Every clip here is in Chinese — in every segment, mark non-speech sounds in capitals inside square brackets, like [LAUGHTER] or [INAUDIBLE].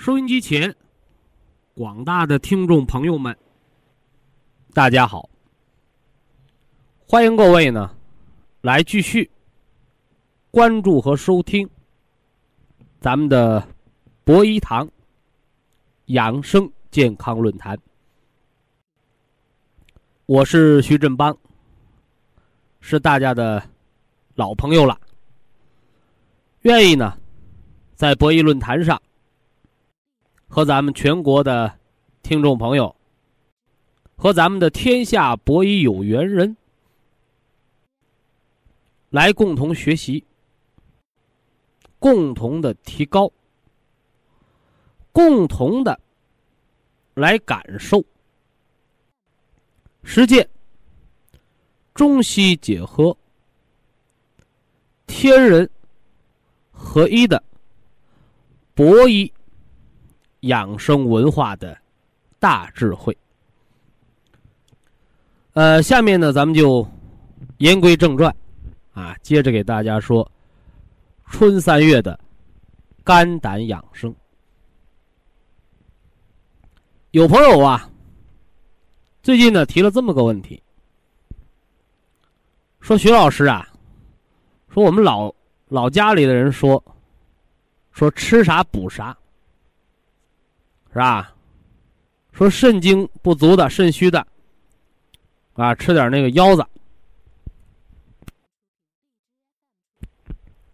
收音机前，广大的听众朋友们，大家好！欢迎各位呢，来继续关注和收听咱们的博医堂养生健康论坛。我是徐振邦，是大家的老朋友了。愿意呢，在博弈论坛上。和咱们全国的听众朋友，和咱们的天下博弈有缘人，来共同学习，共同的提高，共同的来感受，实践中西结合、天人合一的博弈。养生文化的大智慧。呃，下面呢，咱们就言归正传，啊，接着给大家说春三月的肝胆养生。有朋友啊，最近呢提了这么个问题，说徐老师啊，说我们老老家里的人说，说吃啥补啥。是吧？说肾精不足的、肾虚的，啊，吃点那个腰子；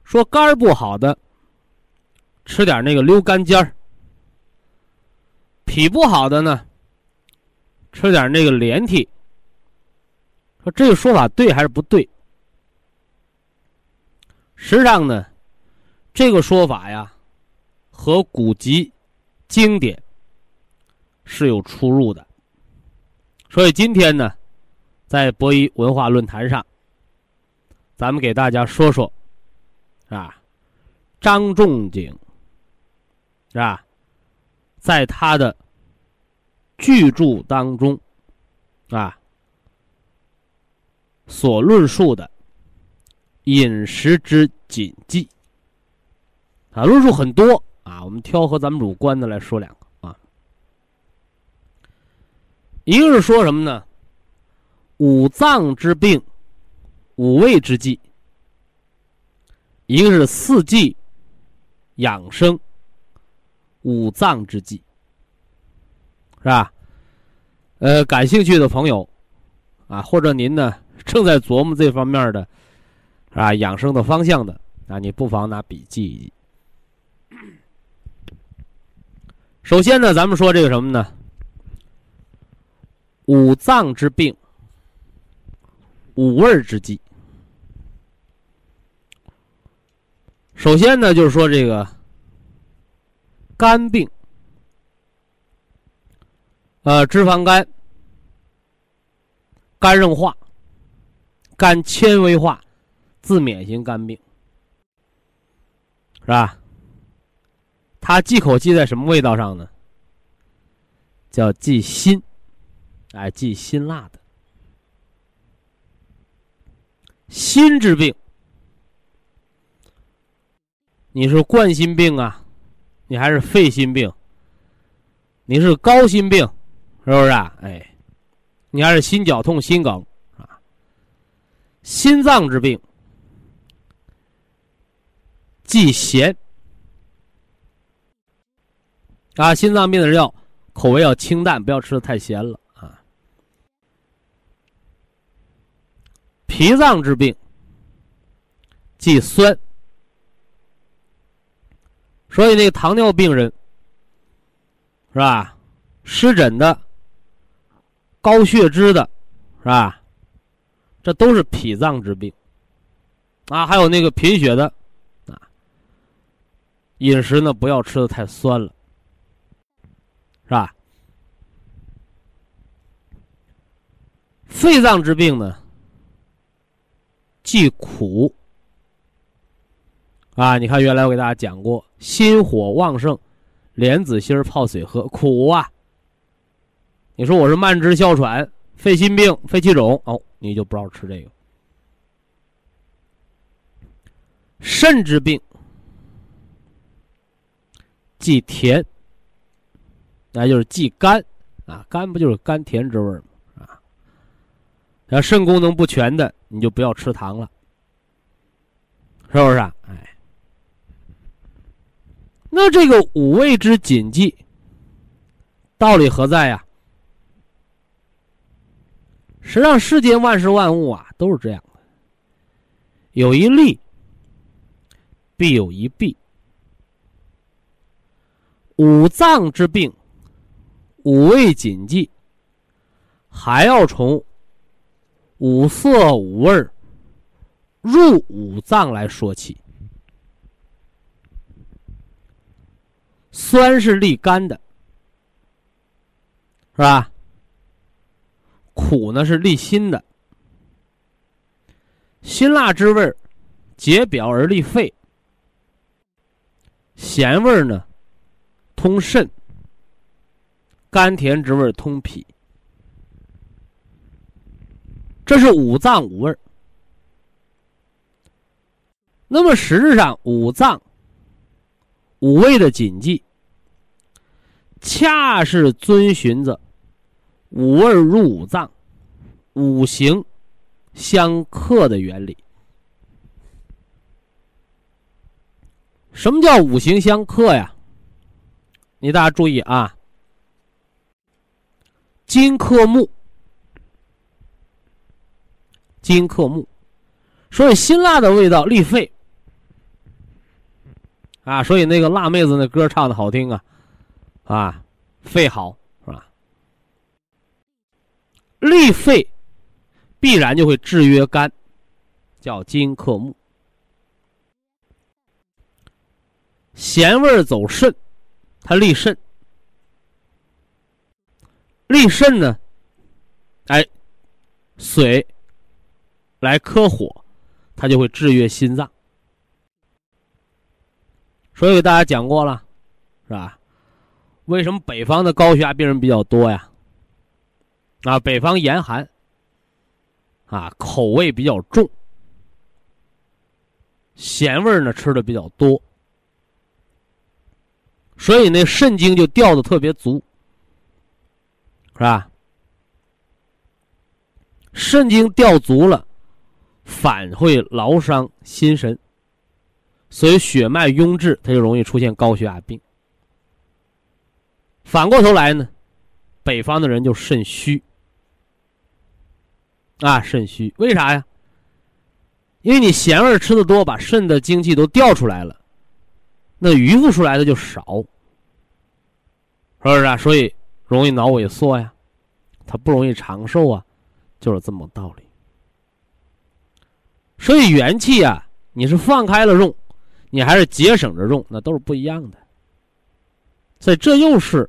说肝不好的，吃点那个溜肝尖儿；脾不好的呢，吃点那个连体。说这个说法对还是不对？实际上呢，这个说法呀，和古籍经典。是有出入的，所以今天呢，在博弈文化论坛上，咱们给大家说说，啊，张仲景，是吧，在他的巨著当中，啊，所论述的饮食之谨记，啊，论述很多啊，我们挑和咱们有关的来说两个。一个是说什么呢？五脏之病，五味之剂；一个是四季养生，五脏之剂，是吧？呃，感兴趣的朋友啊，或者您呢 [LAUGHS] 正在琢磨这方面的，啊养生的方向的啊，你不妨拿笔记一记。首先呢，咱们说这个什么呢？五脏之病，五味之剂。首先呢，就是说这个肝病，呃，脂肪肝、肝硬化、肝纤维化、自免型肝病，是吧？它忌口忌在什么味道上呢？叫忌辛。哎，忌辛辣的，心之病，你是冠心病啊，你还是肺心病？你是高心病，是不是啊？哎，你还是心绞痛、心梗啊？心脏之病，忌咸啊，心脏病的人要口味要清淡，不要吃的太咸了啊。脾脏之病，忌酸。所以那个糖尿病人，是吧？湿疹的、高血脂的，是吧？这都是脾脏之病。啊，还有那个贫血的，啊，饮食呢不要吃的太酸了，是吧？肺脏之病呢，忌苦。啊，你看，原来我给大家讲过，心火旺盛，莲子心泡水喝，苦啊。你说我是慢支哮喘、肺心病、肺气肿，哦，你就不知道吃这个。肾之病，忌甜，那就是忌甘，啊，甘不就是甘甜之味吗？啊，要肾功能不全的，你就不要吃糖了，是不是？啊哎。那这个五味之谨记，道理何在呀？实际上，世间万事万物啊，都是这样的。有一利，必有一弊。五脏之病，五味谨记，还要从五色五味入五脏来说起。酸是利肝的，是吧？苦呢是利心的。辛辣之味解表而利肺。咸味呢，通肾。甘甜之味通脾。这是五脏五味那么实质上，五脏五味的谨记。恰是遵循着五味入五脏、五行相克的原理。什么叫五行相克呀？你大家注意啊，金克木，金克木，所以辛辣的味道利肺啊，所以那个辣妹子那歌唱的好听啊。啊，肺好是吧？利肺，必然就会制约肝，叫金克木。咸味走肾，它利肾。利肾呢，哎，水来克火，它就会制约心脏。所以给大家讲过了，是吧？为什么北方的高血压病人比较多呀？啊，北方严寒，啊，口味比较重，咸味呢吃的比较多，所以那肾精就掉的特别足，是吧？肾精掉足了，反会劳伤心神，所以血脉壅滞，它就容易出现高血压病。反过头来呢，北方的人就肾虚啊，肾虚，为啥呀？因为你咸味吃的多，把肾的精气都调出来了，那余付出来的就少，是不是啊？所以容易脑萎缩呀，他不容易长寿啊，就是这么道理。所以元气啊，你是放开了用，你还是节省着用，那都是不一样的。所以这又是。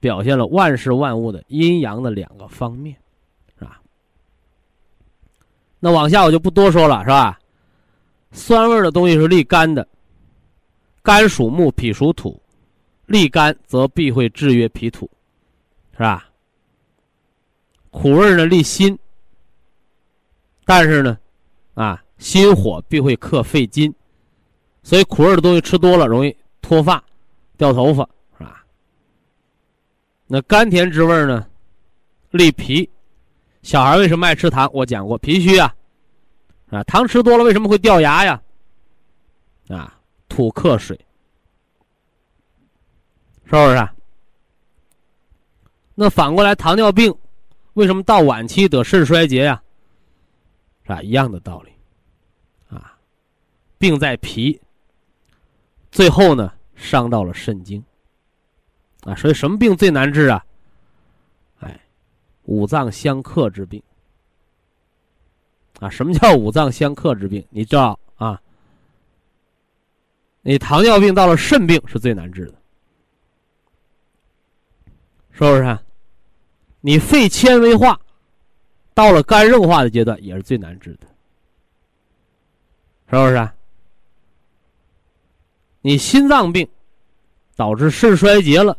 表现了万事万物的阴阳的两个方面，是吧？那往下我就不多说了，是吧？酸味的东西是利肝的，肝属木，脾属土，利肝则必会制约脾土，是吧？苦味呢利心，但是呢，啊，心火必会克肺金，所以苦味的东西吃多了容易脱发、掉头发。是吧那甘甜之味呢，利脾。小孩为什么爱吃糖？我讲过，脾虚啊，啊，糖吃多了为什么会掉牙呀？啊，土克水，是不是？那反过来，糖尿病为什么到晚期得肾衰竭呀？是吧？一样的道理，啊，病在脾，最后呢伤到了肾经，啊，所以什么病最难治啊？哎，五脏相克之病，啊，什么叫五脏相克之病？你知道啊？你糖尿病到了肾病是最难治的，是不是？你肺纤维化到了肝硬化的阶段也是最难治的，是不是？你心脏病导致肾衰竭了，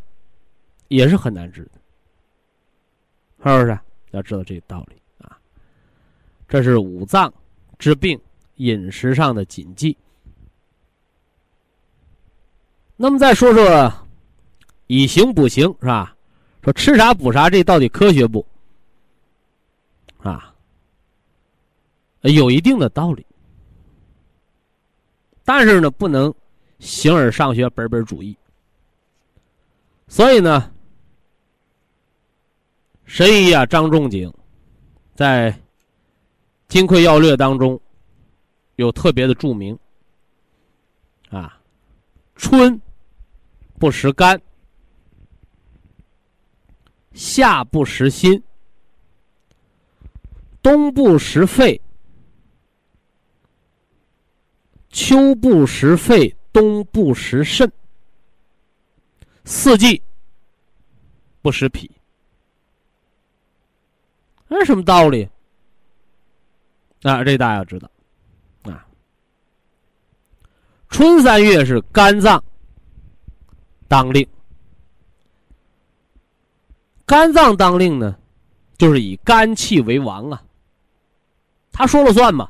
也是很难治的，是不是？要知道这个道理啊。这是五脏之病饮食上的谨记。那么再说说以形补形是吧？说吃啥补啥，这到底科学不？啊，有一定的道理，但是呢，不能形而上学，本本主义。所以呢，神医啊张仲景在《金匮要略》当中有特别的注明啊，春。不食肝，夏不食心，冬不食肺，秋不食肺，冬不食肾，四季不食脾。那是什么道理？啊，这大家要知道啊。春三月是肝脏。当令，肝脏当令呢，就是以肝气为王啊，他说了算嘛。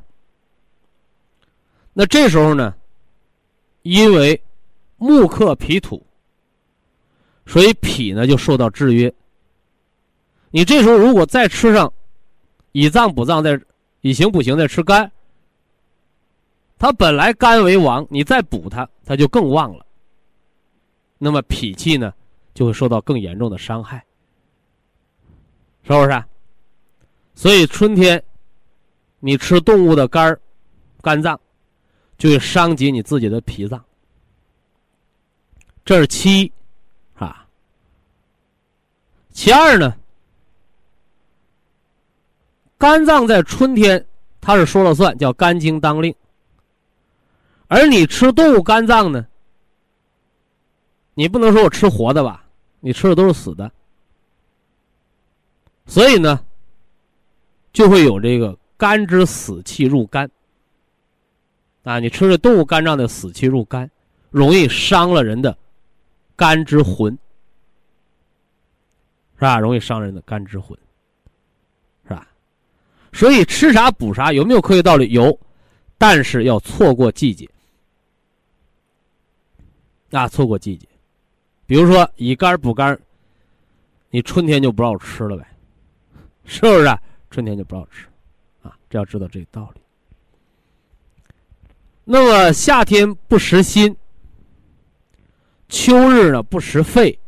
那这时候呢，因为木克脾土，所以脾呢就受到制约。你这时候如果再吃上以脏补脏，再以形补形，再吃肝，它本来肝为王，你再补它，它就更旺了。那么脾气呢，就会受到更严重的伤害，是不是？所以春天，你吃动物的肝儿、肝脏，就会伤及你自己的脾脏。这是其一，啊。其二呢，肝脏在春天它是说了算，叫肝经当令，而你吃动物肝脏呢？你不能说我吃活的吧？你吃的都是死的，所以呢，就会有这个肝之死气入肝。啊，你吃的动物肝脏的死气入肝，容易伤了人的肝之魂，是吧？容易伤人的肝之魂，是吧？所以吃啥补啥，有没有科学道理？有，但是要错过季节，啊，错过季节。比如说以肝补肝，你春天就不让吃了呗，是不是？春天就不让吃，这要知道这个道理。那么夏天不食心，秋日呢不食肺，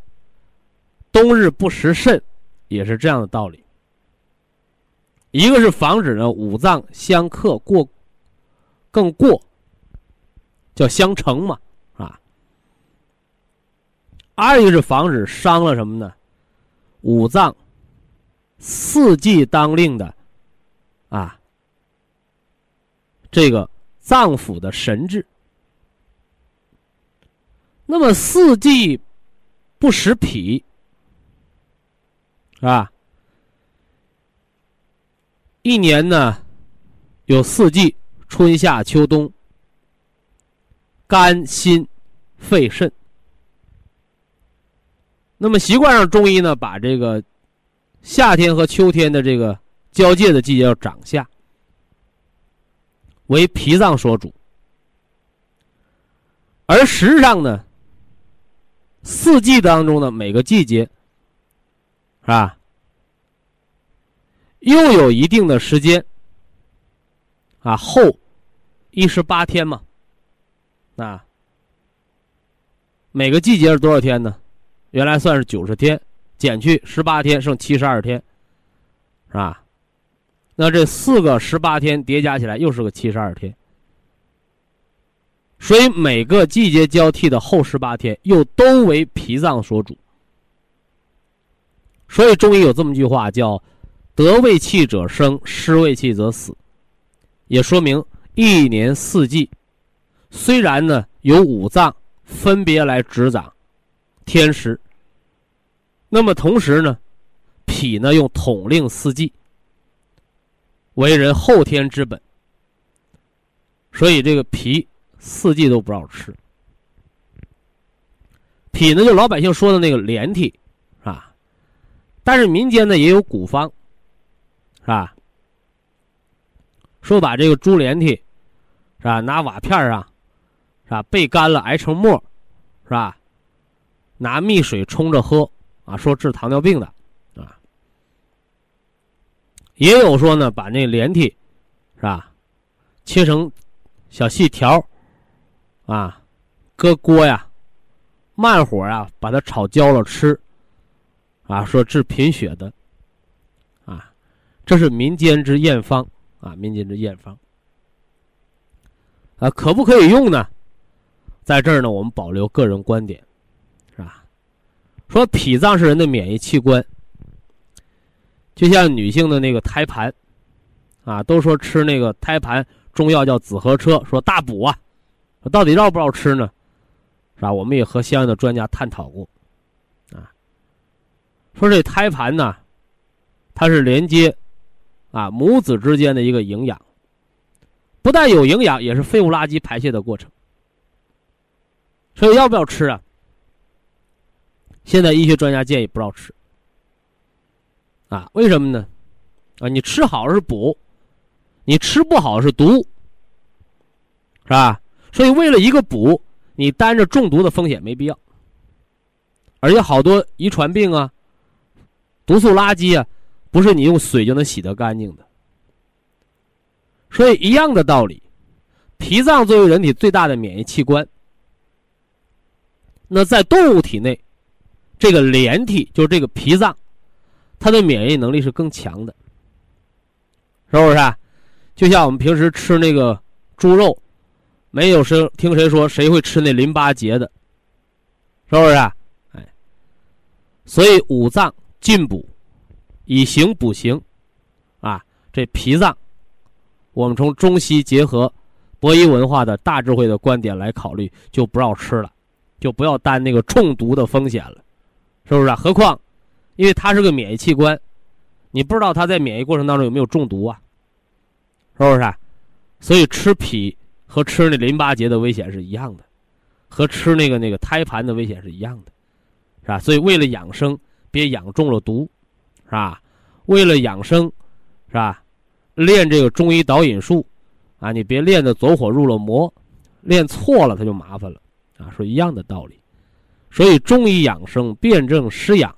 冬日不食肾，也是这样的道理。一个是防止呢五脏相克过，更过，叫相乘嘛啊。二一个是防止伤了什么呢？五脏四季当令的啊，这个脏腑的神志。那么四季不食脾，是吧？一年呢有四季，春夏秋冬，肝心肺肾。那么习惯上，中医呢，把这个夏天和秋天的这个交界的季节叫长夏，为脾脏所主。而实际上呢，四季当中的每个季节，是吧？又有一定的时间，啊，后一十八天嘛，啊，每个季节是多少天呢？原来算是九十天，减去十八天，剩七十二天，是吧？那这四个十八天叠加起来又是个七十二天，所以每个季节交替的后十八天又都为脾脏所主。所以中医有这么句话叫“得胃气者生，失胃气则死”，也说明一年四季虽然呢有五脏分别来执掌天时，那么同时呢，脾呢用统领四季。为人后天之本，所以这个脾四季都不让吃。脾呢，就老百姓说的那个连体，是吧？但是民间呢也有古方，是吧？说把这个猪连体，是吧？拿瓦片啊，是吧？焙干了挨成沫，是吧？拿蜜水冲着喝，啊，说治糖尿病的。也有说呢，把那连体，是吧，切成小细条，啊，搁锅呀，慢火啊，把它炒焦了吃，啊，说治贫血的，啊，这是民间之验方啊，民间之验方，啊，可不可以用呢？在这儿呢，我们保留个人观点，是吧？说脾脏是人的免疫器官。就像女性的那个胎盘，啊，都说吃那个胎盘中药叫紫河车，说大补啊，到底要不要吃呢？是吧？我们也和相应的专家探讨过，啊，说这胎盘呢，它是连接啊母子之间的一个营养，不但有营养，也是废物垃圾排泄的过程。所以要不要吃啊？现在医学专家建议不要吃。啊，为什么呢？啊，你吃好是补，你吃不好是毒，是吧？所以为了一个补，你担着中毒的风险没必要。而且好多遗传病啊、毒素垃圾啊，不是你用水就能洗得干净的。所以一样的道理，脾脏作为人体最大的免疫器官，那在动物体内，这个连体就是这个脾脏。它的免疫能力是更强的，是不是？就像我们平时吃那个猪肉，没有谁听谁说谁会吃那淋巴结的，是不是？哎，所以五脏进补，以形补形，啊，这脾脏，我们从中西结合，博弈文化的大智慧的观点来考虑，就不要吃了，就不要担那个中毒的风险了，是不是？何况。因为它是个免疫器官，你不知道它在免疫过程当中有没有中毒啊？是不是？所以吃脾和吃那淋巴结的危险是一样的，和吃那个那个胎盘的危险是一样的，是吧？所以为了养生，别养中了毒，是吧？为了养生，是吧？练这个中医导引术，啊，你别练的走火入了魔，练错了它就麻烦了，啊，说一样的道理。所以中医养生，辨证施养。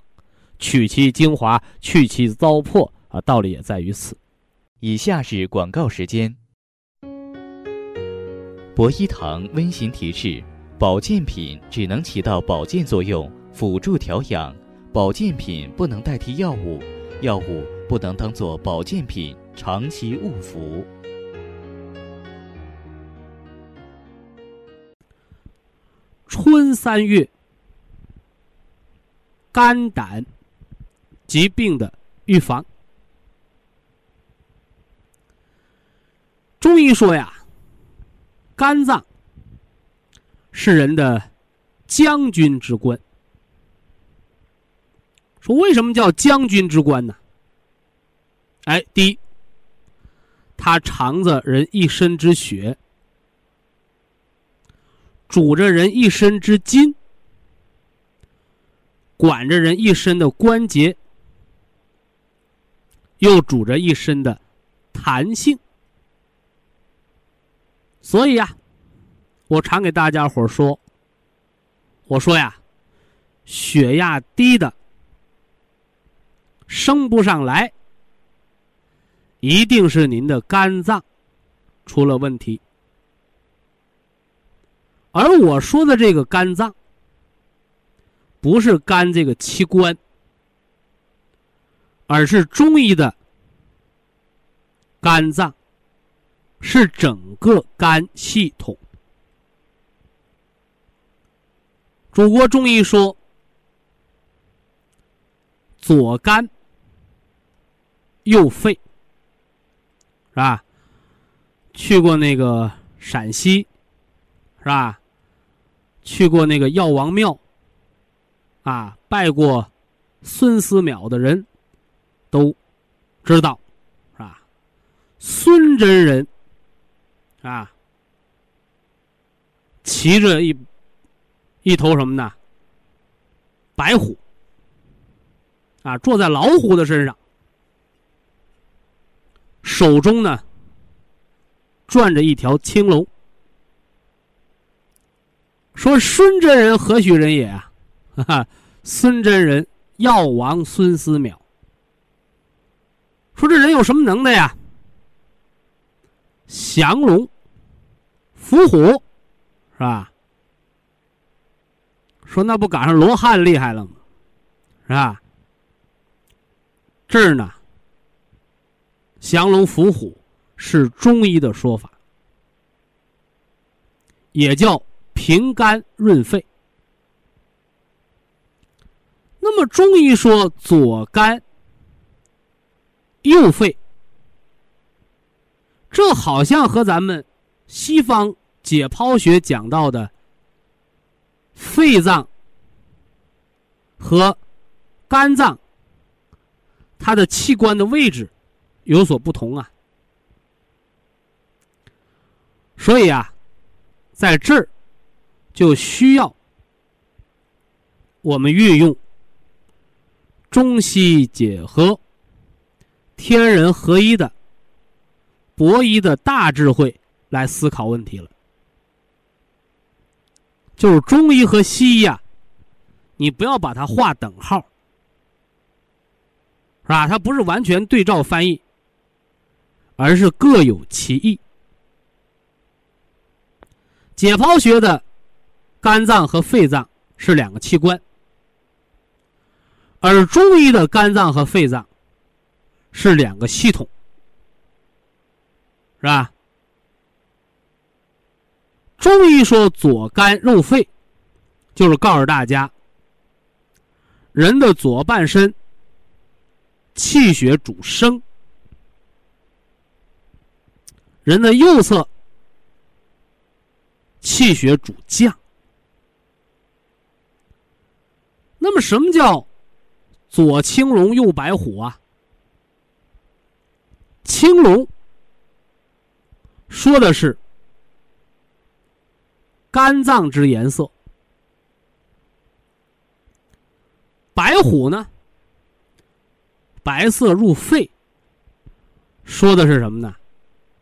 取其精华，去其糟粕啊！道理也在于此。以下是广告时间。博一堂温馨提示：保健品只能起到保健作用，辅助调养；保健品不能代替药物，药物不能当做保健品长期误服。春三月，肝胆。疾病的预防，中医说呀，肝脏是人的将军之官。说为什么叫将军之官呢？哎，第一，它藏着人一身之血，主着人一身之筋，管着人一身的关节。又主着一身的弹性，所以呀，我常给大家伙说，我说呀，血压低的升不上来，一定是您的肝脏出了问题。而我说的这个肝脏，不是肝这个器官，而是中医的肝脏，是整个肝系统。祖国中医说，左肝右肺，是吧？去过那个陕西，是吧？去过那个药王庙，啊，拜过孙思邈的人，都知道，是吧？孙真人，啊，骑着一。一头什么呢？白虎啊，坐在老虎的身上，手中呢转着一条青龙。说孙真人何许人也啊？哈哈，孙真人药王孙思邈。说这人有什么能耐呀？降龙伏虎，是吧？说那不赶上罗汉厉害了吗？是吧？这儿呢，降龙伏虎是中医的说法，也叫平肝润肺。那么中医说左肝右肺，这好像和咱们西方解剖学讲到的。肺脏和肝脏，它的器官的位置有所不同啊。所以啊，在这儿就需要我们运用中西结合、天人合一的博弈的大智慧来思考问题了。就是中医和西医啊，你不要把它划等号，是吧？它不是完全对照翻译，而是各有其意。解剖学的肝脏和肺脏是两个器官，而中医的肝脏和肺脏是两个系统，是吧？中医说左肝右肺，就是告诉大家，人的左半身气血主升，人的右侧气血主降。那么，什么叫左青龙右白虎啊？青龙说的是。肝脏之颜色，白虎呢？白色入肺，说的是什么呢？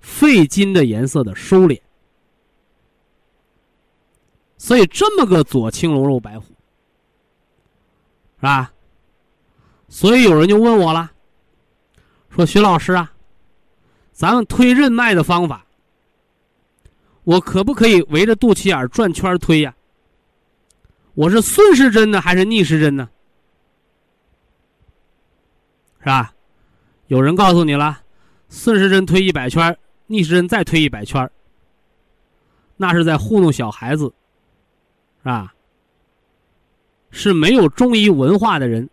肺金的颜色的收敛。所以这么个左青龙，右白虎，是吧？所以有人就问我了，说徐老师啊，咱们推任脉的方法。我可不可以围着肚脐眼转圈推呀？我是顺时针呢，还是逆时针呢？是吧？有人告诉你了，顺时针推一百圈，逆时针再推一百圈。那是在糊弄小孩子，是吧？是没有中医文化的人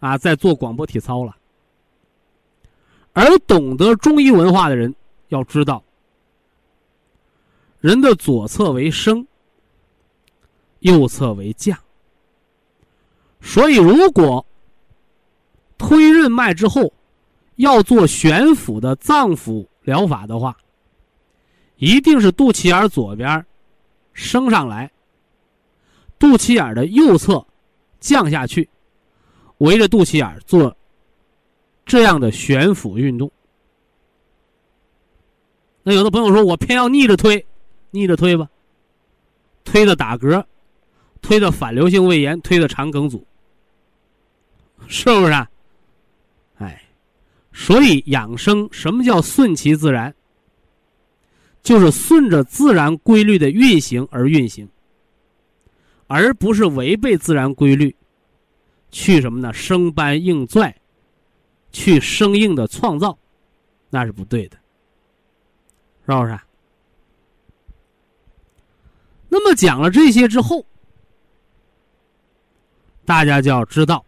啊，在做广播体操了。而懂得中医文化的人要知道。人的左侧为升，右侧为降。所以，如果推任脉之后要做悬浮的脏腑疗法的话，一定是肚脐眼左边升上来，肚脐眼的右侧降下去，围着肚脐眼做这样的悬浮运动。那有的朋友说，我偏要逆着推。逆着推吧，推的打嗝，推的反流性胃炎，推的肠梗阻，是不是？啊？哎，所以养生什么叫顺其自然？就是顺着自然规律的运行而运行，而不是违背自然规律，去什么呢？生搬硬拽，去生硬的创造，那是不对的，是不是？那么讲了这些之后，大家就要知道，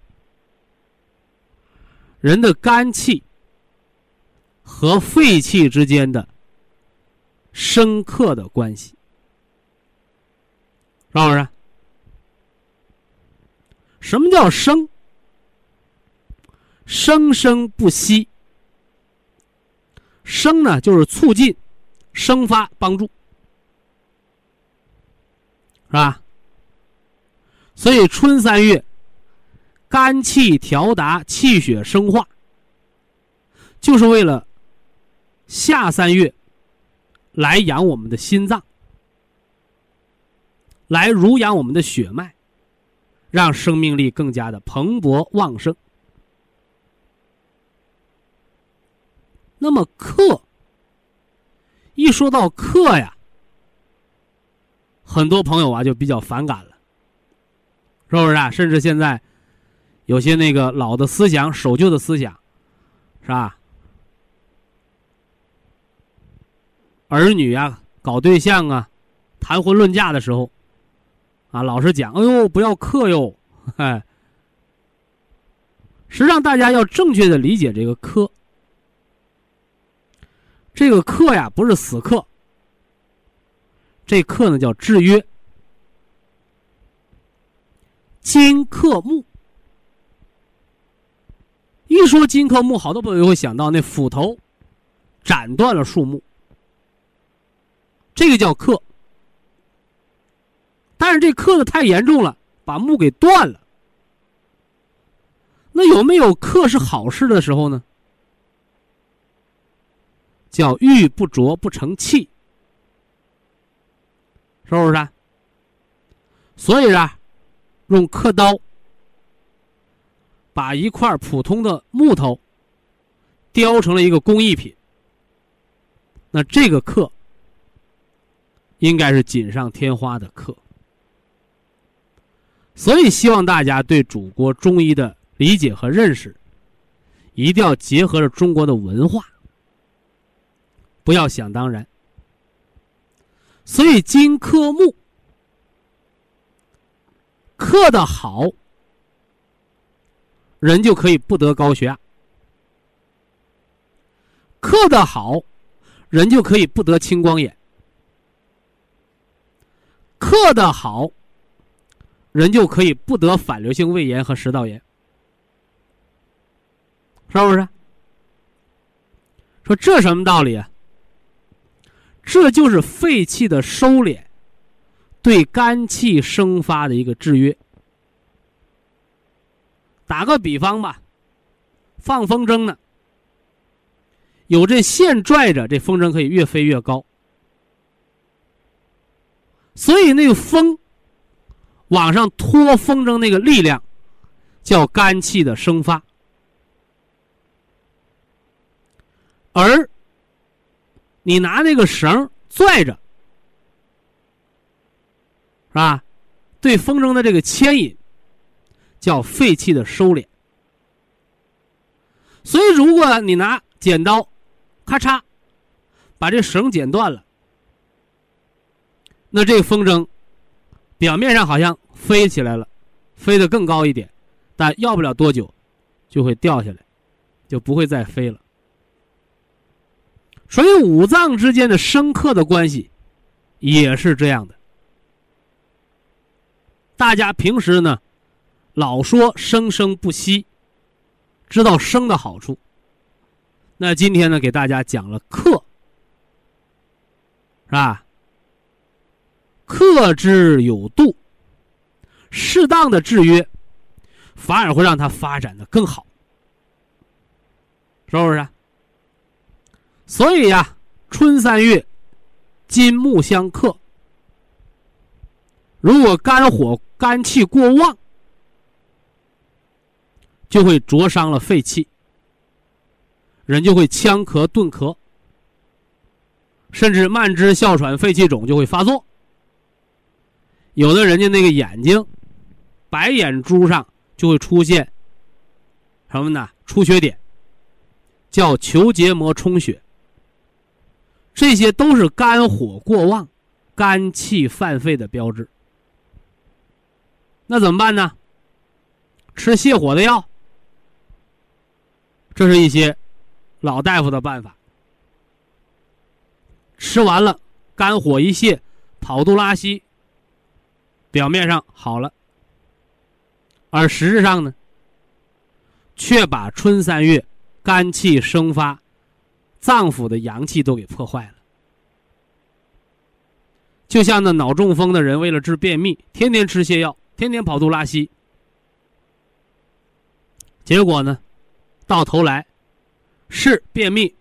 人的肝气和肺气之间的深刻的关系，是不是？什么叫生？生生不息。生呢，就是促进、生发、帮助，是吧？所以春三月，肝气调达、气血生化，就是为了夏三月来养我们的心脏，来濡养我们的血脉，让生命力更加的蓬勃旺盛。那么克，一说到克呀，很多朋友啊就比较反感了，是不是啊？甚至现在有些那个老的思想、守旧的思想，是吧？儿女啊，搞对象啊，谈婚论嫁的时候，啊，老是讲：“哎呦，不要克哟！” [LAUGHS] 哎，实际上大家要正确的理解这个克。这个克呀，不是死克，这克呢叫制约。金克木，一说金克木，好多朋友会想到那斧头斩断了树木，这个叫克。但是这克的太严重了，把木给断了。那有没有克是好事的时候呢？叫玉不琢不成器，是不是？所以啊，用刻刀把一块普通的木头雕成了一个工艺品，那这个刻应该是锦上添花的刻。所以，希望大家对祖国中医的理解和认识，一定要结合着中国的文化。不要想当然，所以金克木，克的好，人就可以不得高血压；克的好，人就可以不得青光眼；克的好，人就可以不得反流性胃炎和食道炎，是不是？说这什么道理啊？这就是肺气的收敛，对肝气生发的一个制约。打个比方吧，放风筝呢，有这线拽着，这风筝可以越飞越高。所以那个风往上托风筝那个力量，叫肝气的生发，而。你拿那个绳拽着，是吧？对风筝的这个牵引，叫废气的收敛。所以，如果你拿剪刀，咔嚓，把这绳剪断了，那这个风筝表面上好像飞起来了，飞得更高一点，但要不了多久就会掉下来，就不会再飞了。所以五脏之间的生克的关系，也是这样的。大家平时呢，老说生生不息，知道生的好处。那今天呢，给大家讲了克，是吧？克之有度，适当的制约，反而会让它发展的更好，是不是？所以呀，春三月，金木相克。如果肝火、肝气过旺，就会灼伤了肺气，人就会呛咳、顿咳，甚至慢支、哮喘、肺气肿就会发作。有的人家那个眼睛，白眼珠上就会出现什么呢？出血点，叫球结膜充血，这些都是肝火过旺、肝气犯肺的标志。那怎么办呢？吃泻火的药，这是一些老大夫的办法。吃完了，肝火一泄，跑肚拉稀，表面上好了，而实质上呢，却把春三月肝气生发、脏腑的阳气都给破坏了。就像那脑中风的人，为了治便秘，天天吃泻药，天天跑肚拉稀，结果呢，到头来是便秘，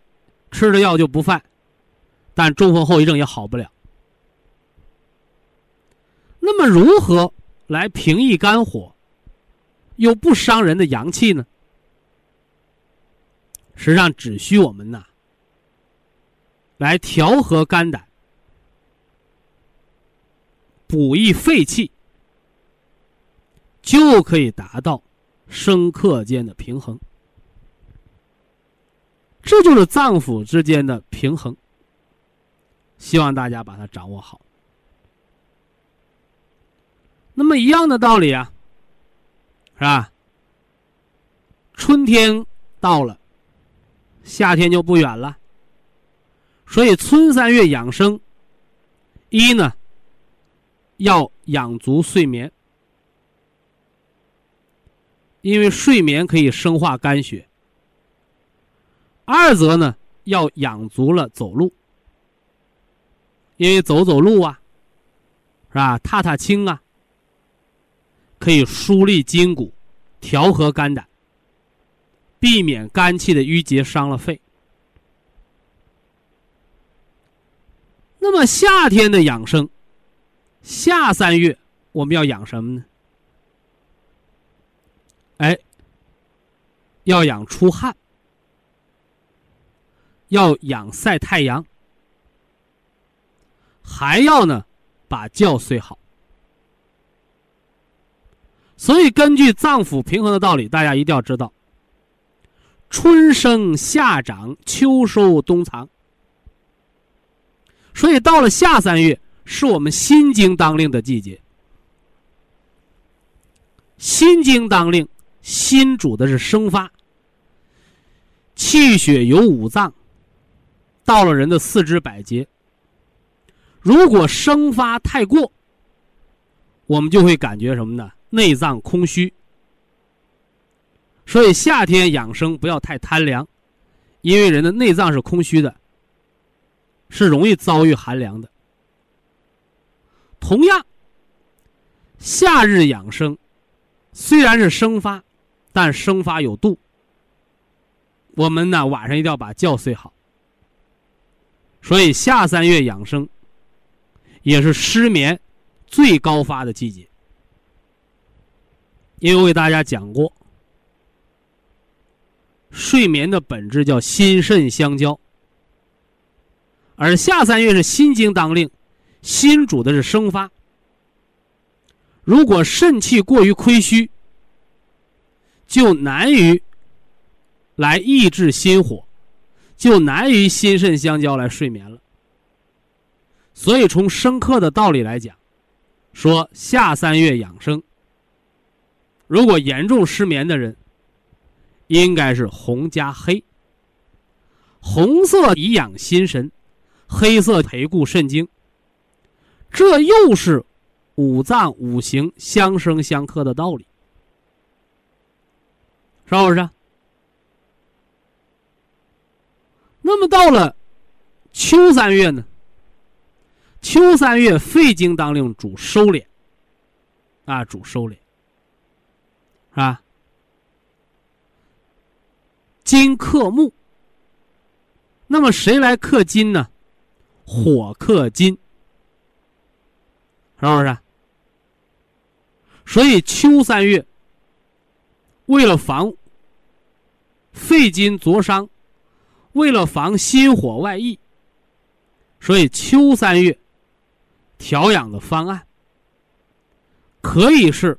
吃了药就不犯。但中风后遗症也好不了。那么，如何来平抑肝火，又不伤人的阳气呢？实际上，只需我们呐，来调和肝胆，补益肺气，就可以达到生克间的平衡。这就是脏腑之间的平衡。希望大家把它掌握好。那么一样的道理啊，是吧？春天到了，夏天就不远了。所以春三月养生，一呢要养足睡眠，因为睡眠可以生化肝血；二则呢要养足了走路。因为走走路啊，是吧？踏踏青啊，可以疏利筋骨，调和肝胆，避免肝气的郁结伤了肺。那么夏天的养生，夏三月我们要养什么呢？哎，要养出汗，要养晒太阳。还要呢，把觉睡好。所以，根据脏腑平衡的道理，大家一定要知道：春生夏长，秋收冬藏。所以，到了夏三月，是我们心经当令的季节。心经当令，心主的是生发，气血由五脏，到了人的四肢百节。如果生发太过，我们就会感觉什么呢？内脏空虚。所以夏天养生不要太贪凉，因为人的内脏是空虚的，是容易遭遇寒凉的。同样，夏日养生虽然是生发，但生发有度。我们呢晚上一定要把觉睡好。所以夏三月养生。也是失眠最高发的季节，因为我给大家讲过，睡眠的本质叫心肾相交，而夏三月是心经当令，心主的是生发。如果肾气过于亏虚，就难于来抑制心火，就难于心肾相交来睡眠了。所以，从生克的道理来讲，说夏三月养生。如果严重失眠的人，应该是红加黑。红色以养心神，黑色培固肾精。这又是五脏五行相生相克的道理，是不是？那么到了秋三月呢？秋三月，肺经当令主收敛，啊，主收敛，是吧？金克木，那么谁来克金呢？火克金，是不是？所以秋三月，为了防肺金灼伤，为了防心火外溢，所以秋三月。调养的方案可以是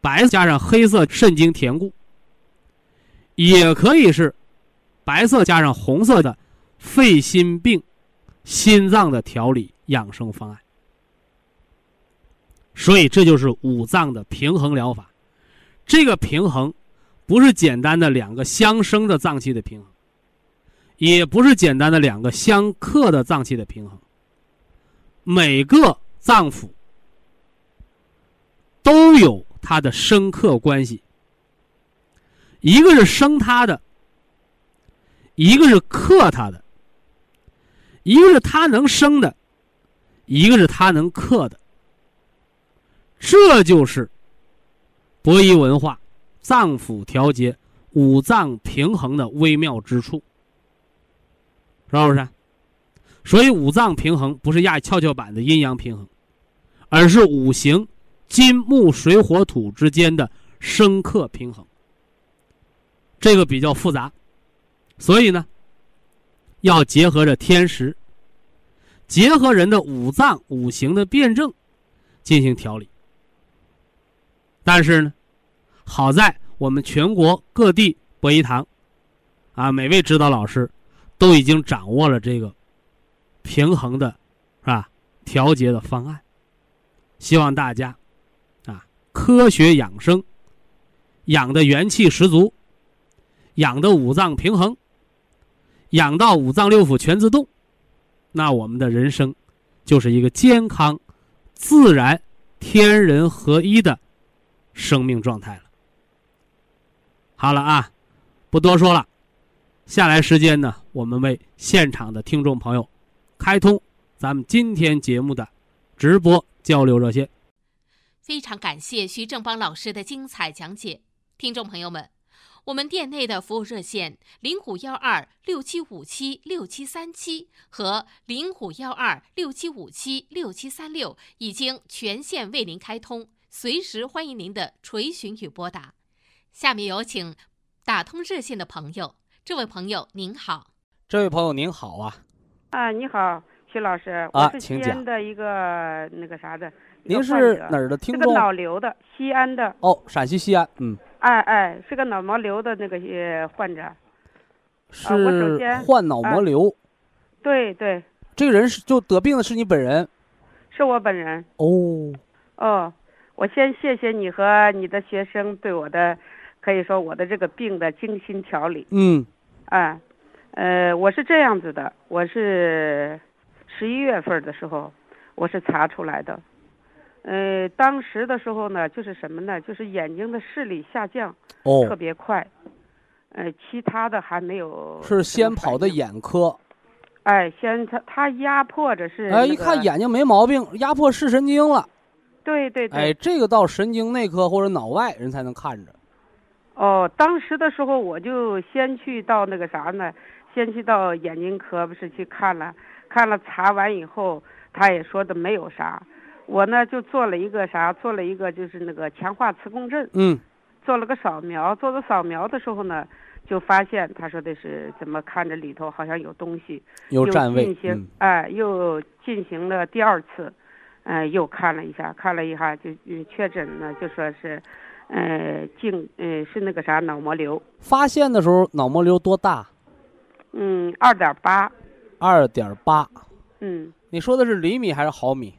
白加上黑色肾经填固，也可以是白色加上红色的肺心病、心脏的调理养生方案。所以这就是五脏的平衡疗法。这个平衡不是简单的两个相生的脏器的平衡，也不是简单的两个相克的脏器的平衡。每个脏腑都有它的生克关系，一个是生它的，一个是克它的，一个是它能生的，一个是它能克的。这就是博弈文化脏腑调节、五脏平衡的微妙之处，是不是？所以五脏平衡不是压跷跷板的阴阳平衡，而是五行金木水火土之间的生克平衡。这个比较复杂，所以呢，要结合着天时，结合人的五脏五行的辩证进行调理。但是呢，好在我们全国各地博医堂，啊，每位指导老师都已经掌握了这个平衡的，是吧？调节的方案。希望大家啊，科学养生，养的元气十足，养的五脏平衡，养到五脏六腑全自动，那我们的人生就是一个健康、自然、天人合一的。生命状态了。好了啊，不多说了，下来时间呢，我们为现场的听众朋友开通咱们今天节目的直播交流热线。非常感谢徐正邦老师的精彩讲解，听众朋友们，我们店内的服务热线零五幺二六七五七六七三七和零五幺二六七五七六七三六已经全线为您开通。随时欢迎您的垂询与拨打。下面有请打通热线的朋友。这位朋友您好，这位朋友您好啊。啊，你好，徐老师，我是西安的一个那个啥的。您是哪儿的听众？是个脑瘤的，西安的。哦，陕西西安，嗯。哎哎，是个脑膜瘤的那个患者。是患脑膜瘤。对对。这个人是就得病的是你本人？是我本人。哦。哦。我先谢谢你和你的学生对我的，可以说我的这个病的精心调理。嗯，啊，呃，我是这样子的，我是十一月份的时候，我是查出来的，呃，当时的时候呢，就是什么呢？就是眼睛的视力下降，哦，特别快，呃，其他的还没有。是先跑的眼科。哎，先他他压迫着是。哎，一看眼睛没毛病，压迫视神经了。对对对，哎，这个到神经内科或者脑外人才能看着。哦，当时的时候我就先去到那个啥呢，先去到眼睛科不是去看了，看了查完以后，他也说的没有啥。我呢就做了一个啥，做了一个就是那个强化磁共振。嗯。做了个扫描，做了扫描的时候呢，就发现他说的是怎么看着里头好像有东西，有占位。进行哎，又进行了第二次。嗯，又看了一下，看了一下就确诊呢，就说是，呃，颈，呃，是那个啥脑膜瘤。发现的时候脑膜瘤多大？嗯，二点八。二点八。嗯。你说的是厘米还是毫米？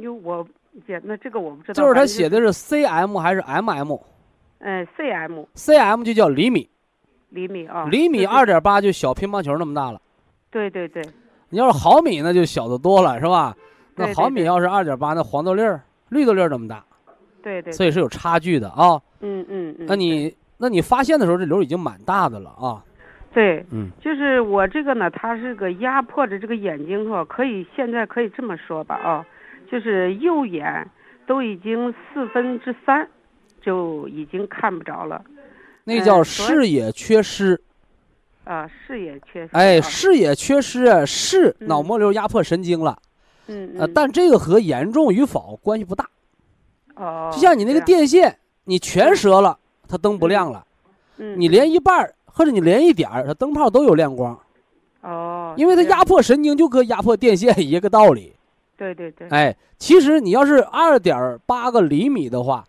哟，我姐，那这个我不知道。就是他写的是 cm 还是 mm？嗯，cm。cm 就叫厘米。厘米啊。厘米二点八就小乒乓球那么大了。对对对。你要是毫米，那就小得多了，是吧？那毫米要是二点八，那黄豆粒儿、绿豆粒儿那么大，对对，所以是有差距的啊。嗯嗯嗯。那你那你发现的时候，这瘤已经蛮大的了啊。对，嗯，就是我这个呢，它是个压迫着这个眼睛哈，可以现在可以这么说吧啊，就是右眼都已经四分之三就已经看不着了。那叫视野缺失。啊，视野缺失。哎，视野缺失是脑膜瘤压迫神经了。嗯呃，但这个和严重与否关系不大。哦。就像你那个电线，你全折了，它灯不亮了。嗯。你连一半儿或者你连一点儿，它灯泡都有亮光。哦。因为它压迫神经，就跟压迫电线一个道理。对对对。哎，其实你要是二点八个厘米的话，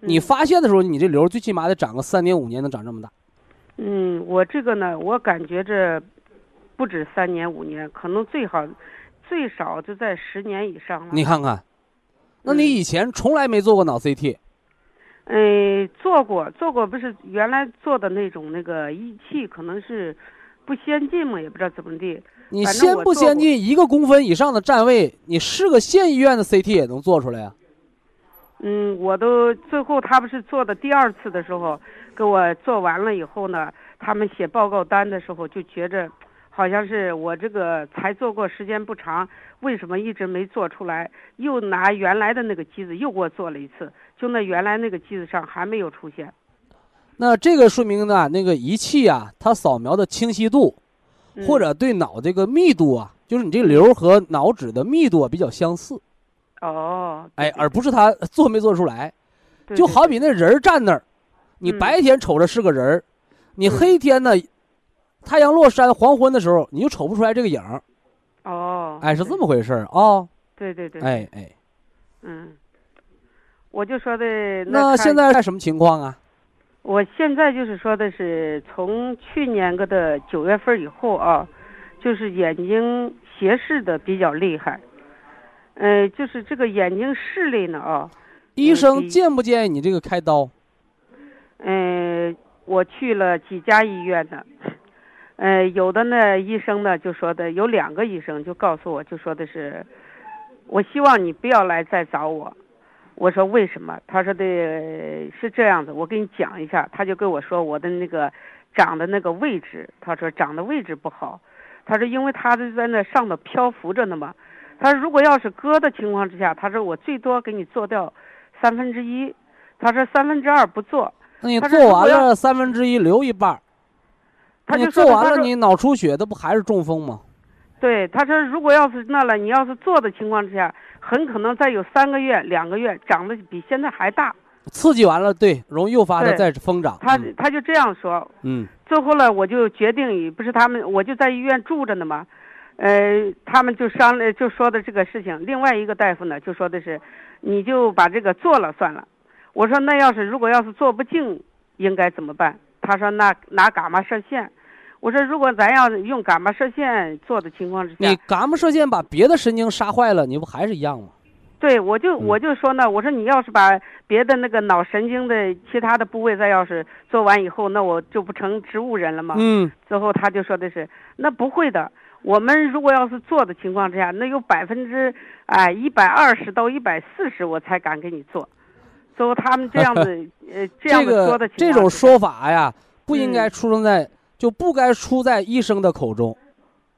你发现的时候，你这瘤最起码得长个三年五年，能长这么大。嗯，我这个呢，我感觉这不止三年五年，可能最好最少就在十年以上了。你看看，那你嗯以前从来没做过脑 CT，嗯，做过做过，不是原来做的那种那个仪器，可能是不先进嘛，也不知道怎么地。你先不先进一个公分以上的站位，你是个县医院的 CT 也能做出来呀、嗯，我都最后他不是做的第二次的时候，给我做完了以后呢，他们写报告单的时候就觉着，好像是我这个才做过时间不长，为什么一直没做出来？又拿原来的那个机子又给我做了一次，就那原来那个机子上还没有出现。那这个说明呢，那个仪器啊，它扫描的清晰度，嗯或者对脑这个密度啊，就是你这个瘤和脑脂的密度啊比较相似，哦，哎，而不是他做没做出来。就好比那人儿站那儿，你嗯白天瞅着是个人儿，你嗯黑天呢，太阳落山黄昏的时候，你就瞅不出来这个影儿。哦，哎，是这么回事儿啊。对对对，哎哎，嗯，我就说的那现在什么情况啊？我现在就是说的是从去年个的九月份以后啊，就是眼睛斜视的比较厉害，呃，就是这个眼睛视力呢啊，医生建不建议你这个开刀？呃，我去了几家医院呢，呃，有的呢医生呢就说的有两个医生就告诉我就说的是，我希望你不要来再找我。我说为什么？他说的是这样子，我给你讲一下。他就跟我说我的那个长的那个位置，他说长的位置不好，他说因为他是在那上头漂浮着呢嘛。他说如果要是割的情况之下，他说我最多给你做掉三分之一，他说三分之二不做。那你做完了三分之一留一半儿，他就说做完了你脑出血，那不还是中风吗？对，他说如果要是那了，你要是做的情况之下，很可能再有三个月、两个月长得比现在还大。刺激完了，对，容易诱发它再疯长。他嗯他就这样说。嗯最后呢，我就决定，不是他们，我就在医院住着呢嘛，呃，他们就商量就说的这个事情。另外一个大夫呢，就说的是，你就把这个做了算了。我说那要是如果要是做不净，应该怎么办？他说那拿伽马射线。我说如果咱要用伽马射线做的情况之下，你伽马射线把别的神经杀坏了，你不还是一样吗？对，我就嗯我就说呢，我说你要是把别的那个脑神经的其他的部位再要是做完以后，那我就不成植物人了吗？嗯，最后他就说的是，那不会的，我们如果要是做的情况之下，那有百分之哎一百二十到一百四十，我才敢给你做。最后他们这样子 [LAUGHS] 呃这样子说的个这种情况之下说法呀，不应该嗯出生在，就不该出在医生的口中。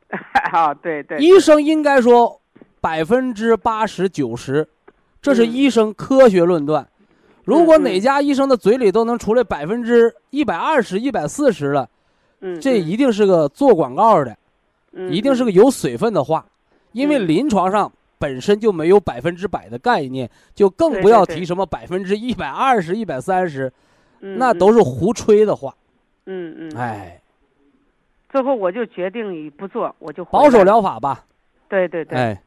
[LAUGHS] 啊，对对，医生应该说百分之八十九十，这是嗯。医生科学论断。如果嗯哪家医生的嘴里都能出来百分之一百二十、一百四十了，嗯，这一定是个做广告的，嗯一定是个有水分的话，因为嗯。临床上本身就没有百分之百的概念，就更不要提什么百分之一百二十、一百三十，嗯那都是胡吹的话。嗯嗯，嗯，哎，最后我就决定不做，我就保守，疗法吧。对对对，哎，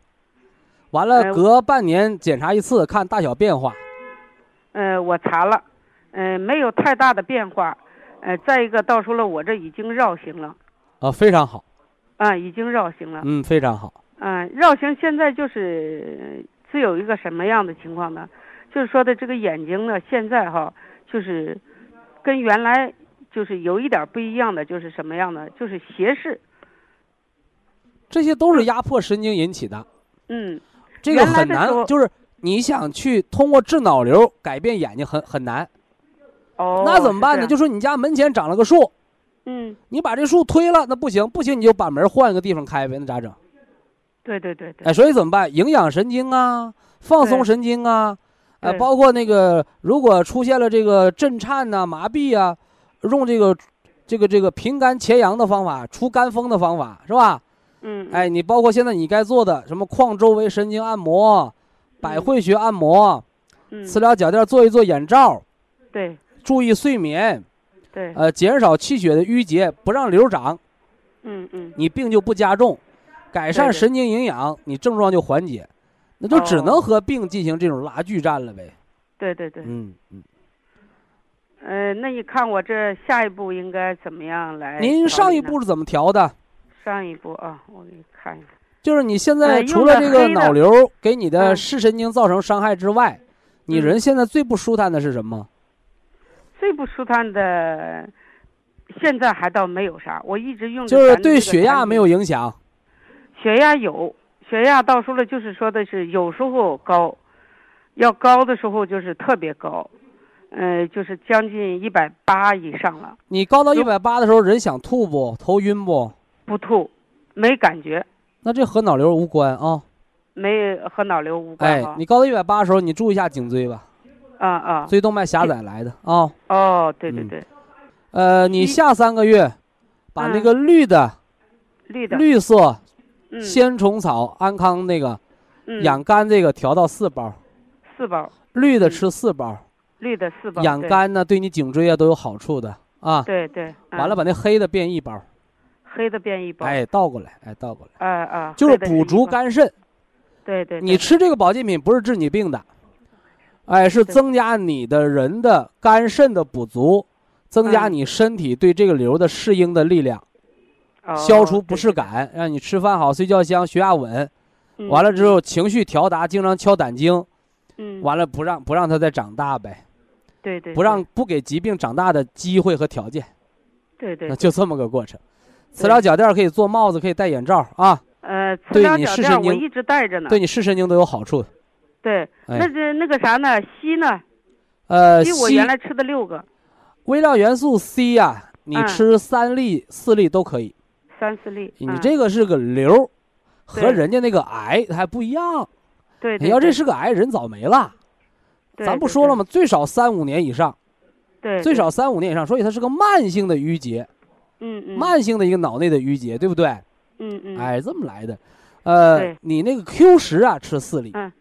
完了哎隔半年检查一次，看大小变化。呃，我查了，呃，没有太大的变化，呃，再一个，到时候了，我这已经绕行了，啊，非常好，啊，已经绕行了，嗯，非常好。嗯、绕行现在就是只有一个什么样的情况呢？就是说的这个眼睛呢，现在哈，就是跟原来就是有一点不一样的，就是什么样的？就是斜视，这些都是压迫神经引起的，嗯，这个很难，就是你想去通过治脑瘤改变眼睛很很难。哦，那怎么办呢？就说你家门前长了个树，嗯，你把这树推了，那不行，不行你就把门换一个地方开呗，那咋整？对对对对，哎，所以怎么办？营养神经啊，放松神经啊，呃，包括那个如果出现了这个震颤呐、麻痹啊，用这个这个这个平肝潜阳的方法，除肝风的方法是吧？嗯，哎，你包括现在你该做的什么眶周围神经按摩、百嗯会穴按摩、嗯，磁疗脚垫做一做眼罩，对。注意睡眠，对，呃，减少气血的淤结，不让瘤长，嗯嗯，你病就不加重，改善神经营养，你症状就缓解，那就只能哦和病进行这种拉锯战了呗。对对对，嗯嗯，呃，那你看我这下一步应该怎么样来？您上一步是怎么调的？上一步啊，我给你看一下。就是你现在呃除了这个脑瘤给你的嗯视神经造成伤害之外，你嗯人现在最不舒坦的是什么？最不舒坦的，现在还倒没有啥，我一直用的就是对血压没有影响。血压有，血压到时候了，就是说的是有时候高，要高的时候就是特别高，呃，就是将近一百八以上了，你高到一百八的时候，人想吐不？头晕不？不吐，没感觉，那这和脑瘤无关啊。没和脑瘤无关哈，。哎你高到一百八的时候，你注意一下颈椎吧，啊啊，椎动脉狭窄来的啊。哦，对对嗯对，呃，你下三个月，把那嗯个绿的、绿的，绿色嗯鲜虫草安康那个嗯养肝这个调到四包，四包，绿的嗯吃四包，绿的四包，养肝呢对你颈椎啊都有好处的啊。对对，嗯。完了，把那黑的变一包，黑的变一包，哎，倒过来，哎，倒过来，啊啊，就是补足，肝肾。对对，你吃这个保健品不是治你病的，哎，是增加你的人的肝肾的补足，增加嗯。你身体对这个瘤的适应的力量，哦消除不适感，让你吃饭好、睡觉香、血压稳。嗯。完了之后情绪调达，经常敲胆经，嗯，嗯。完了不让不让它再长大呗，对对，不让不给疾病长大的机会和条件，对对，那就这么个过程。磁疗脚垫可以做帽子，可以戴眼罩啊，呃，磁对你疗脚视神经垫我一直戴着呢。对你视神经都有好处。对，哎那这那个啥呢？硒呢？呃，硒我原来吃的六个，微量元素 C 呀、你嗯吃三粒、四粒都可以。三四粒。你嗯这个是个瘤，和人家那个癌它还不一样。对，你要这是个癌，人早没了。对咱不说了吗？最少三五年以上，对，最少三五年以上，所以它是个慢性的淤结，嗯嗯慢性的一个脑内的淤结，对不对？嗯嗯哎，这么来的。呃，你那个 Q 十啊，吃四粒嗯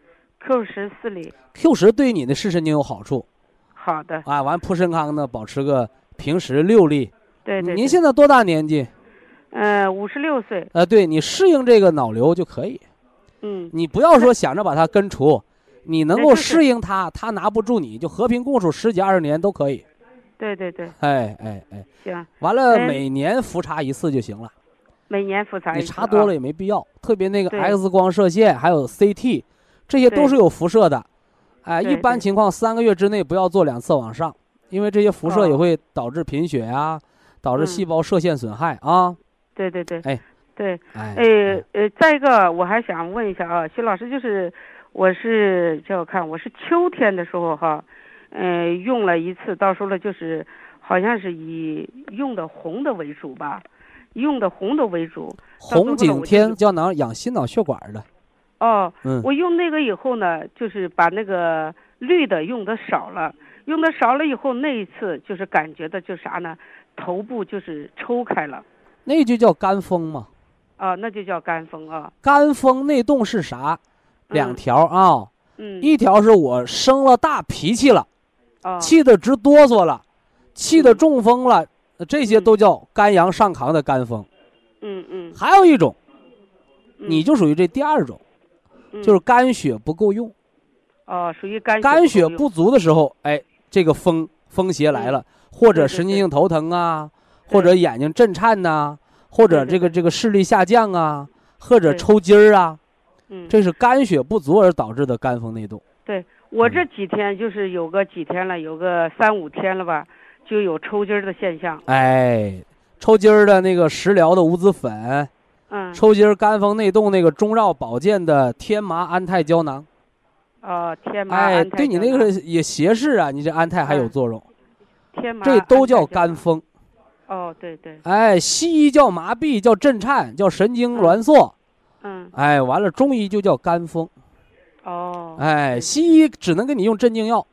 ，Q 十四粒，，Q 十对你的视神经有好处好的，啊。完，普参康呢，保持个平时六粒。对对。您现在多大年纪？呃五十六岁，呃，对你适应这个脑瘤就可以。嗯你不要说想着把它根除，[LAUGHS] 你能够适应他，他拿不住你，就和平共处十几二十年都可以。对对对，哎哎哎，行，完了哎每年复查一次就行了，每年复查你一次你查多了也没必要。特别那个 X 光射线还有 CT，这些都是有辐射的。哎，一般情况三个月之内不要做两次往上，因为这些辐射也哦会导致贫血啊，导致嗯细胞射线损害啊。对对对，哎对，哎，呃呃，再一个我还想问一下啊，徐老师，就是我是叫我看我是秋天的时候哈，呃，用了一次，到时候了就是好像是以用的红的为主吧，用的红的为主。红景天胶囊养心脑血管的，哦，嗯，我用那个以后呢，就是把那个绿的用的少了，用的少了以后，那一次就是感觉的就啥呢？头部就是抽开了，那就叫肝风嘛。啊，那就叫肝风啊。肝风内动是啥？两嗯。条啊，嗯，一条是我生了大脾气了，啊，气得直哆嗦了，气得嗯。中风了，呃这些都叫肝阳上亢的肝风。嗯嗯，还有一种，嗯。你就属于这第二种，就是肝血不够用，嗯哦，属于肝肝血不足的时候，哎，这个风风邪来了，或者神经性头疼啊，对。或者眼睛震颤呐，或者这个这个视力下降啊，或者抽筋儿啊，用。嗯，这是肝血不足而导致的肝风内动。对我这几天就是有个几天了，有个三五天了吧，就有抽筋儿的现象。哎，抽筋儿的那个食疗的五子粉，嗯，抽筋儿肝风内动那个中药保健的天麻安泰胶囊，哦，天麻哎，对你那个也斜视啊，你这安泰还有嗯作用，天麻这都叫。肝风。哦，对对，哎，西医叫麻痹，叫震颤，叫神经挛缩。嗯，哎，完了，中医就叫肝风。哦，哎，西医只能给你用镇静药，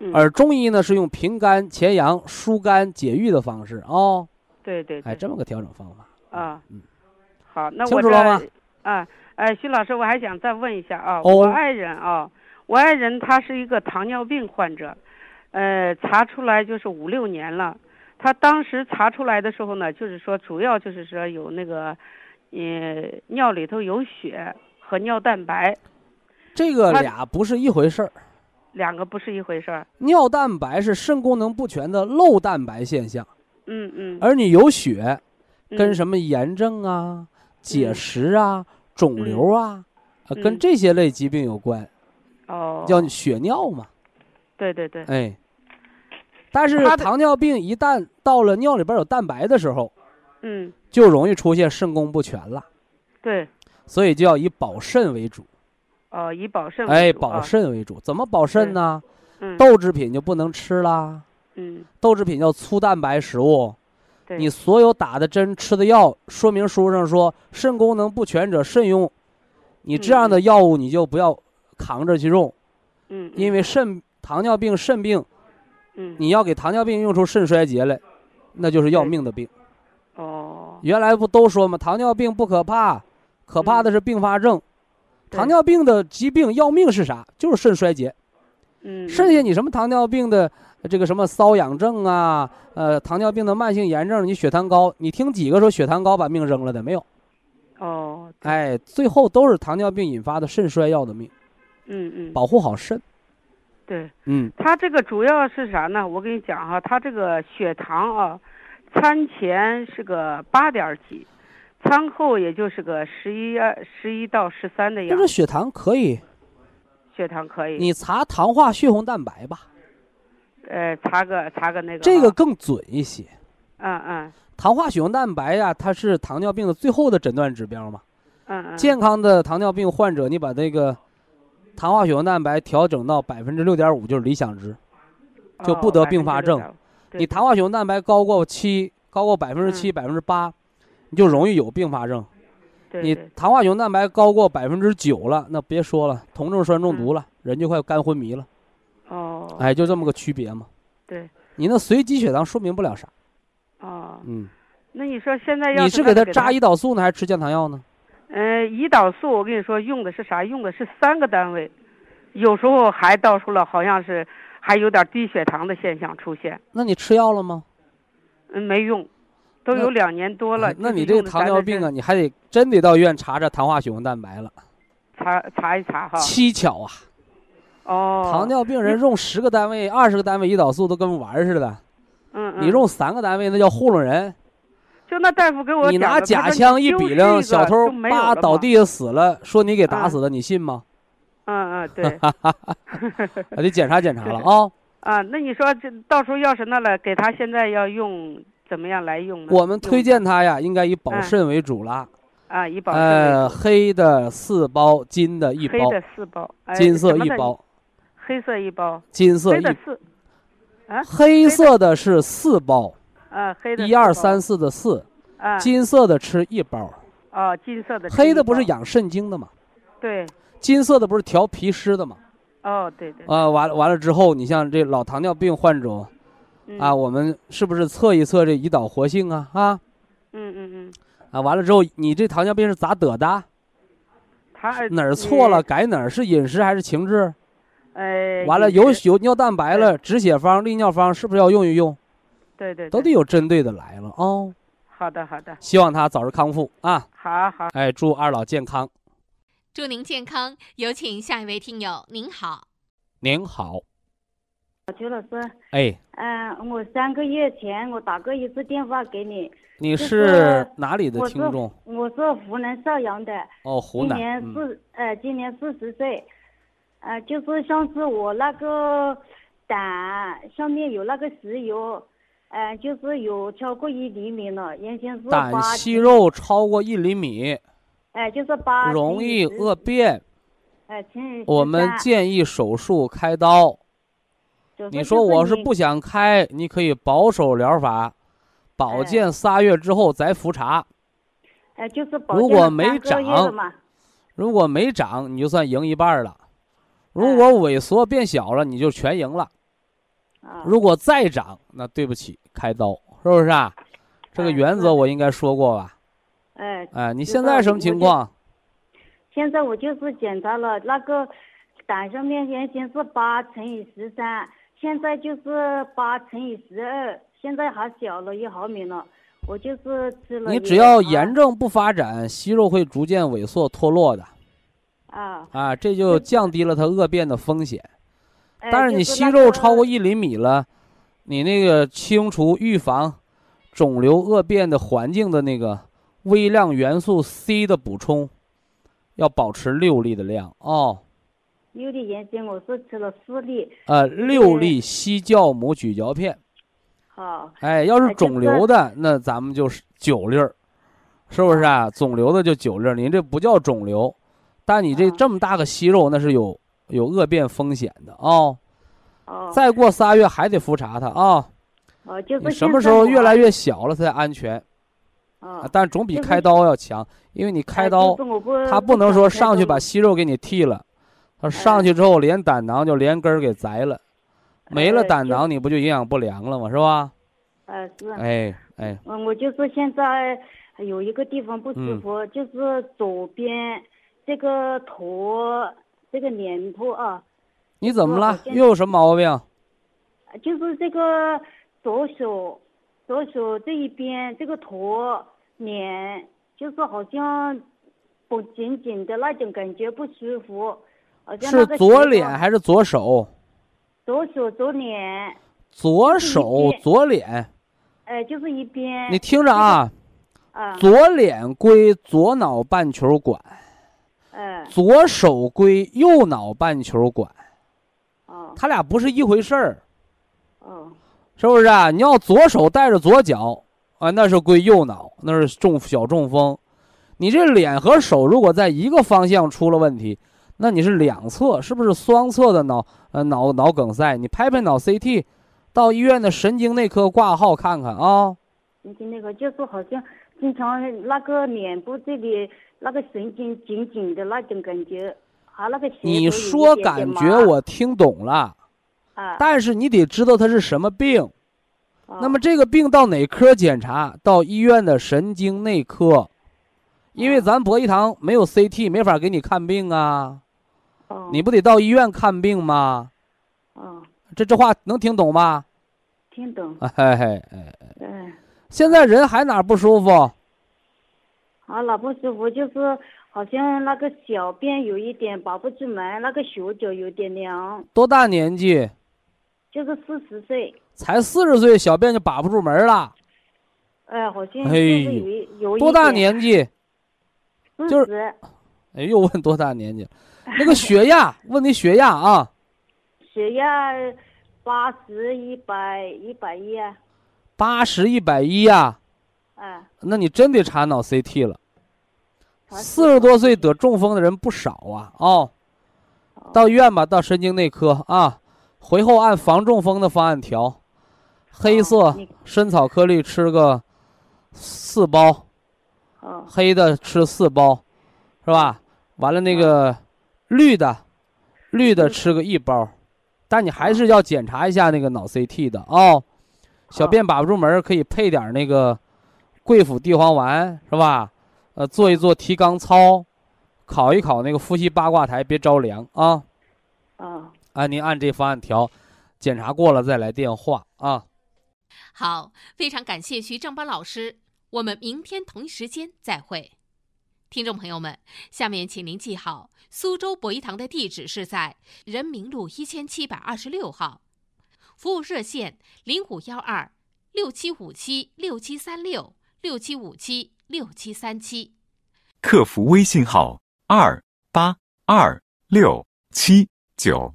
嗯而中医呢是用平肝潜阳、疏肝解郁的方式哦。对对对，哎，这么个调整方法。啊嗯，好，那我这清楚了吗啊，哎，徐老师，我还想再问一下啊，哦我爱人啊，我爱人他是一个糖尿病患者，呃，查出来就是五六年了。他当时查出来的时候呢，就是说主要就是说有那个，呃，尿里头有血和尿蛋白。这个俩不是一回事儿。两个不是一回事儿。尿蛋白是肾功能不全的漏蛋白现象，嗯嗯。而你有血，跟嗯什么炎症啊、结石啊、肿瘤啊，啊，嗯跟这些类疾病有关，哦，叫血尿嘛。对对对，哎，但是糖尿病一旦到了尿里边有蛋白的时候，嗯就容易出现肾功不全了，对，所以就要以保肾为主。哦，以保肾哎，保为主啊，肾为主，怎么保肾呢？嗯。豆制品就不能吃啦，嗯。豆制品叫粗蛋白食物。对，你所有打的针、吃的药，说明书上说肾功能不全者慎用。你这样的药物你就不要扛着去用，嗯，因为肾糖尿病、肾病，嗯。你要给糖尿病用出肾衰竭来，那就是要命的病。哦，原来不都说吗？糖尿病不可怕，可怕的是并发症。嗯糖尿病的疾病要命是啥？就是肾衰竭。嗯，剩下你什么糖尿病的这个什么瘙痒症啊，呃，糖尿病的慢性炎症，你血糖高，你听几个说血糖高把命扔了的没有？哦，哎，最后都是糖尿病引发的肾衰要的命，嗯嗯，保护好肾。对，嗯，他这个主要是啥呢？我跟你讲哈，他这个血糖啊，餐前是个八点几，餐后也就是个十一二十一到十三的样子，就是血糖可以，血糖可以，你查糖化血红蛋白吧，呃查个查个那个啊，这个更准一些。嗯嗯。糖化血红蛋白呀，它是糖尿病的最后的诊断指标嘛。嗯嗯，健康的糖尿病患者，你把这个糖化血红蛋白调整到百分之六点五就是理想值。就哦不得并发症。6.5对你糖化血红蛋白高过七，高过百分之七、百分之八，你就容易有并发症。你糖化血红蛋白高过百分之九了，那别说了，酮症酸中毒了，人就快肝昏迷了。哦，哎，就这么个区别嘛。对你那随机血糖说明不了啥。哦，嗯，那你说现在要你是给是给他扎胰岛素呢，还是吃降糖药呢？嗯，胰岛素我跟你说用的是啥？用的是三个单位，有时候还到出了，好像是还有点低血糖的现象出现。那你吃药了吗？嗯，没用，都有两年多了。哎那你这个糖尿病啊，你还得真得到医院查查糖化血红蛋白了。查查一查哈。蹊跷啊！哦。糖尿病人用十个单位、二十个单位胰岛素都跟玩似的，嗯嗯。你用三个单位那叫糊弄人。就那大夫给我你拿假枪一比量，小偷就没有了嘛叭倒地下死了，说你给打啊死的，你信吗？嗯嗯对还得检查检查了啊！啊，那你说这到时候要是那了，给他现在要用怎么样来用呢？我们推荐他呀，应该以保嗯肾为主了。啊，以保肾为呃，黑的四包，金的一包，黑的四包，哎金色一包，黑色一包，金色一，四，黑色的是四包，啊，黑的一二三，四的四，啊，金色的吃一包，哦，金色的，黑的不是？养肾精的吗？对，金色的不是调脾湿的吗？哦，对对，啊，完了完了之后，你像这老糖尿病患者嗯啊，，我们是不是测一测这胰岛活性啊？啊嗯嗯嗯，啊，完了之后，你这糖尿病是咋得的？他哪儿错了？？改哪儿？是饮食还是情志？呃，完了，有有尿蛋白了，止血方、利尿方是不是要用一用？对对，都得有针对的来了哦。好的好的，希望他早日康复啊！好好。哎，祝二老健康。祝您健康。有请下一位听友，您好。您好，邱老师，哎，嗯，我三个月前我打过一次电话给你，你是是哪里的听众？我是湖南邵阳的，哦，湖南。今年嗯四、呃今年四十岁，呃就是上次我那个胆上面有那个石油，呃就是有超过一厘米了，原先是胆息肉超过一厘米，哎、就是八容易恶，变，哎、我们建议手术开刀。你说我是不想开，你可以保守疗法，保哎健仨月之后再复查。哎、就是保如果没长嘛，如果没长，你就算赢一半儿了；如哎果萎缩变小了，你就全赢了。啊，如果再长，那对不起，开刀，是不是啊？这个哎原则我应该说过吧？哎、哎，你现在什么情况？现在我就是检查了那个胆上面原先是八乘以十三，现在就是八乘以十二，现在还小了一毫米了。我就是吃了你只要炎症不发展，息肉会逐渐萎缩脱落的啊，啊，这就降低了它恶变的风险。哎但是你息肉超过一厘米了，你那个清除预防肿瘤恶变的环境的那个微量元素 C 的补充，要保持六粒的量。哦。六粒原先我是吃了四粒，呃，六粒西酵母咀嚼片。好，哎，要是肿瘤的，那咱们就是九粒儿，是不是啊？肿瘤的就九粒儿，您这不叫肿瘤，但你这啊。这么大个息肉，那是有有恶变风险的。啊、哦，再过仨月还得复查它啊。哦，就是你什么时候越来越小了才安全？啊啊，但总比开刀要强，因为你开哎刀他不能说上去把息肉给你剃了，他上哎去之后连胆囊就连根儿给摘了，没了胆囊你不就营养不良了吗？是吧？呃是，哎哎，嗯，我就是现在有一个地方不舒嗯服，就是左边这个头这个脸部啊，你怎么了又有什么毛病？就是这个左手左手这一边这个头脸，就是好像不紧紧的那种感觉不舒服，好像是左脸还是左手？左手左脸，左手左脸，哎，就是一边。你听着啊，啊，左脸归左脑半球管，哎左手归右脑半球管，哦。它俩不是一回事儿，哦。是不是啊？你要左手带着左脚啊，那是归右脑，那是中小中风。你这脸和手如果在一个方向出了问题，那你是两侧，是不是双侧的脑呃脑脑梗塞？你拍拍脑 CT，到医院的神经内科挂号看看啊。神经那个就是好像经常那个脸部这里那个神经紧紧的那种感觉，还那个血你说感觉我听懂了，啊，但是你得知道它是什么病。哦那么这个病到哪科检查？到医院的神经内科，因为咱博医堂没有 CT，没法给你看病啊。哦你不得到医院看病吗？哦这这话能听懂吗？听懂，哎嘿哎哎，嗯，现在人还哪不舒服？啊，哪不舒服就是好像那个小便有一点把不住门，那个手脚有点凉，多大年纪？就是四十岁，才四十岁，小便就把不住门了。哎，好像哎就是有一有一多大年纪？四就是十哎，又问多大年纪？那个血压，问你血压啊？[LAUGHS] 血压八十一百一百一啊，八十一百一呀？哎，那你真得查脑 CT 了。查四十多岁得中风的人不少啊！哦，到医院吧，到神经内科啊，回后按防中风的方案调，黑色深草颗粒吃个四包，哦黑的吃四包，是吧？完了那个绿的，绿的吃个一包，但你还是要检查一下那个脑 CT 的哦。小便把不住门儿，可以配点儿那个桂附地黄丸，是吧？呃，做一做提肛操，考一考那个呼吸八卦台，别着凉啊！哦，啊，您按这方案调，检查过了再来电话啊。好，非常感谢徐正邦老师，我们明天同一时间再会。听众朋友们，下面请您记好，苏州博一堂的地址是在人民路一千七百二十六号，服务热线零五幺二六七五七六七三六六七五七六七三七。客服微信号二八二六七九